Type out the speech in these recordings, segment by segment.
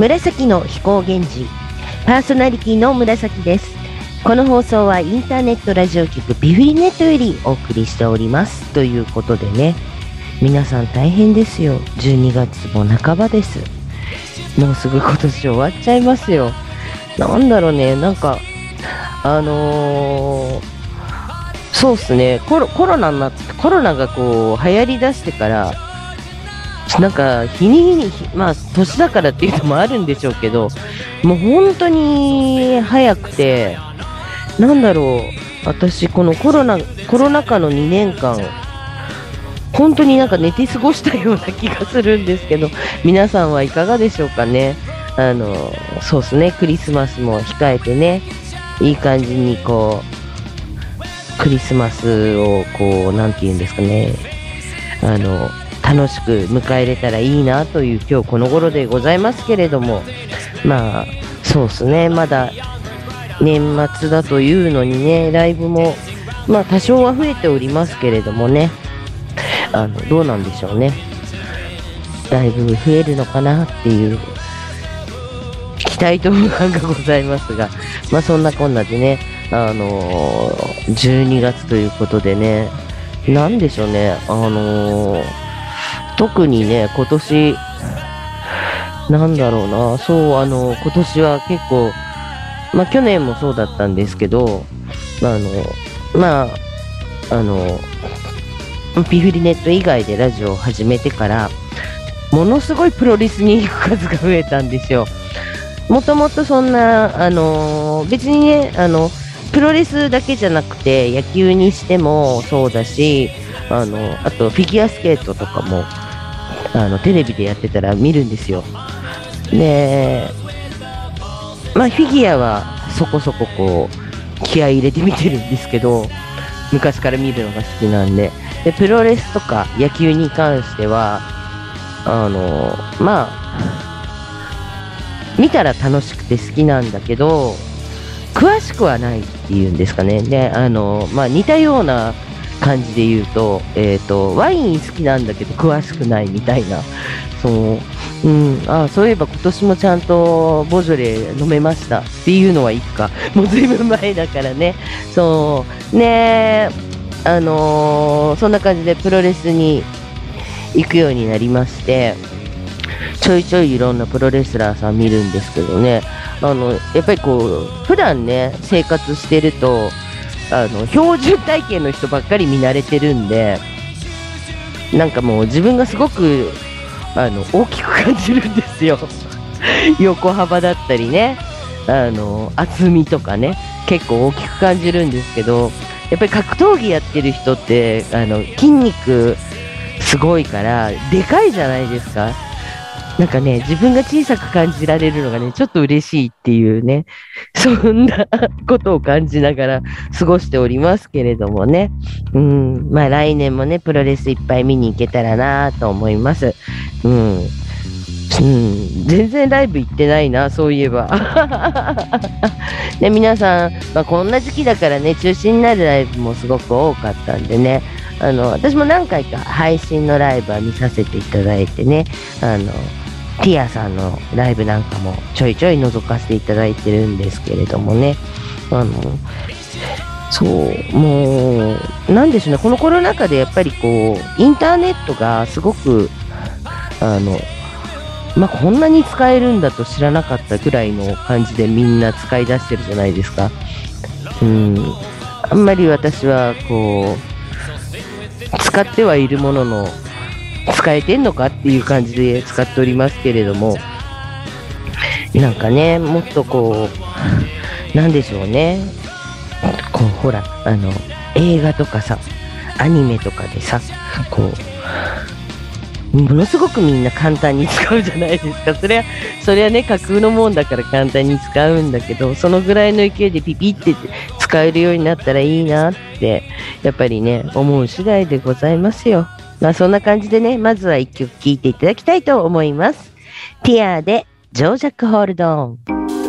紫の飛行源氏。パーソナリティの紫です。この放送はインターネットラジオ局ビフリネットよりお送りしております。ということでね。皆さん大変ですよ。12月も半ばです。もうすぐ今年終わっちゃいますよ。なんだろうね。なんかあのー、そうっすね。コロコロナになってコロナがこう流行りだしてからなんか日に日にまあ年だからっていうのもあるんでしょうけどもう本当に早くてなんだろう私このコロナコロナ禍の2年間本当になんか寝て過ごしたような気がするんですけど皆さんはいかがでしょうかね。あのそうですね。クリスマスも控えてねいい感じにこうクリスマスをこうなんて言うんですかね。あの楽しく迎えれたらいいなという今日この頃でございますけれども。まあそうですね。まだ年末だというのにねライブもまあ多少は増えておりますけれどもね。あのどうなんでしょうね。ライブ増えるのかなっていう期待と不安がございますが。まあそんなこんなでねあのー、12月ということでね。なんでしょうね。あのー特にね、今年、なんだろうな、そう、あの、今年は結構、まあ去年もそうだったんですけど、まあ、あの、まあ、あの、ピフリネット以外でラジオを始めてから、ものすごいプロレスに行く数が増えたんですよ。もともとそんな、あの、別にね、あの、プロレスだけじゃなくて、野球にしてもそうだし、あの、あとフィギュアスケートとかも、あのテレビでやってたら見るんですよ。で、まあ、フィギュアはそこそここう気合い入れて見てるんですけど昔から見るのが好きなんででプロレスとか野球に関してはあのまあ見たら楽しくて好きなんだけど詳しくはないっていうんですかねであの、まあ、似たような感じで言うと,、えーと、ワイン好きなんだけど詳しくないみたいな。そう。うん、あそういえば今年もちゃんとボジョレ飲めました。っていうのはいいかもうずいぶん前だからね。そう。ねあのー、そんな感じでプロレスに行くようになりましてちょいちょいいろんなプロレスラーさん見るんですけどね。あのやっぱりこう普段ね生活してるとあの標準体型の人ばっかり見慣れてるんでなんかもう自分がすごくあの大きく感じるんですよ。横幅だったりね。あの厚みとかね。結構大きく感じるんですけどやっぱり格闘技やってる人ってあの筋肉すごいからでかいじゃないですか。なんかね、自分が小さく感じられるのがね、ちょっと嬉しいっていうね、そんなことを感じながら過ごしておりますけれどもね。うん、まあ来年もね、プロレスいっぱい見に行けたらなと思います。うん。うん、全然ライブ行ってないな、そういえば。ね、皆さん、まあ、こんな時期だからね、中止になるライブもすごく多かったんでね、あの、私も何回か配信のライブは見させていただいてね、あの、ティアさんのライブなんかもちょいちょい覗かせていただいてるんですけれどもね、あの、そう、もう、なんでしょうね、このコロナ禍でやっぱりこう、インターネットがすごく、あの、まあ、こんなに使えるんだと知らなかったぐらいの感じでみんな使い出してるじゃないですか。うん、あんまり私はこう、使ってはいるものの、使えてんのかっていう感じで使っておりますけれども、なんかね、もっとこう、なんでしょうね。こう、ほら、あの、映画とかさ、アニメとかでさ、こう、ものすごくみんな簡単に使うじゃないですか。それは、それはね、架空のもんだから簡単に使うんだけど、そのぐらいの勢いでピピって使えるようになったらいいなって、やっぱりね、思う次第でございますよ。まあそんな感じでね、まずは一曲聴いていただきたいと思います。ティアでジョージャックホールドオン。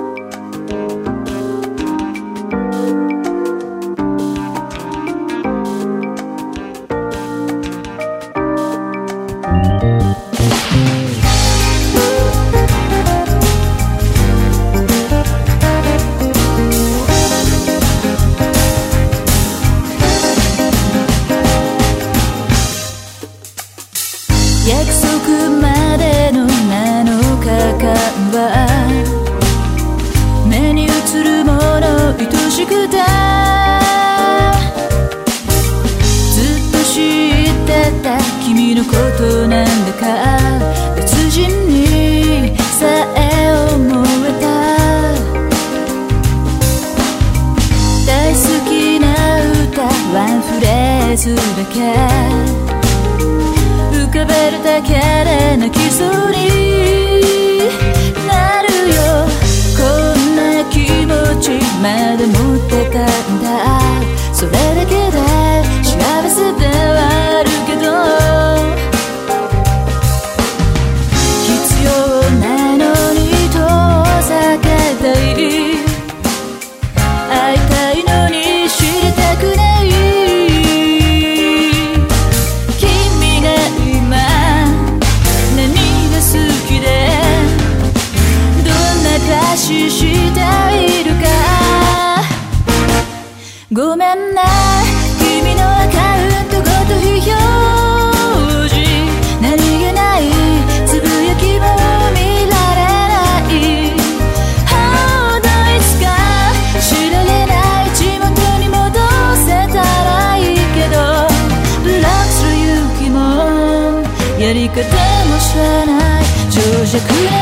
った君のことなんだか。別人にさえ思えた。大好きな歌ワンフレーズだけ。浮かべるだけで泣きそうに。なるよ。こんな気持ちまだ持ってたんだ。それだけで幸せ je couldn't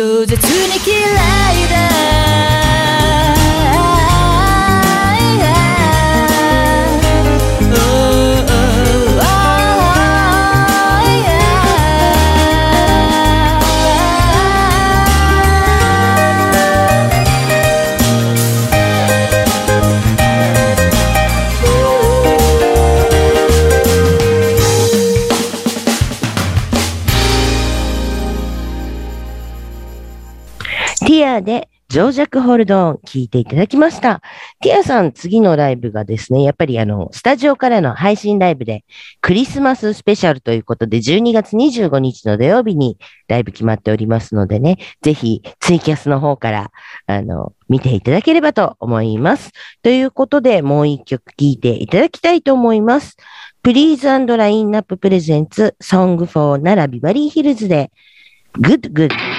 饒舌に嫌アでジョージャックホールドオン聞いていただきました。ティアさん、次のライブがですね、やっぱりあの、スタジオからの配信ライブで、クリスマススペシャルということで、12月25日の土曜日にライブ決まっておりますのでね、ぜひツイキャスの方から、あの、見ていただければと思います。ということで、もう一曲聴いていただきたいと思います。プリーズラインナッププレゼンツ、ソングフォーならビバリーヒルズで、グッドグッド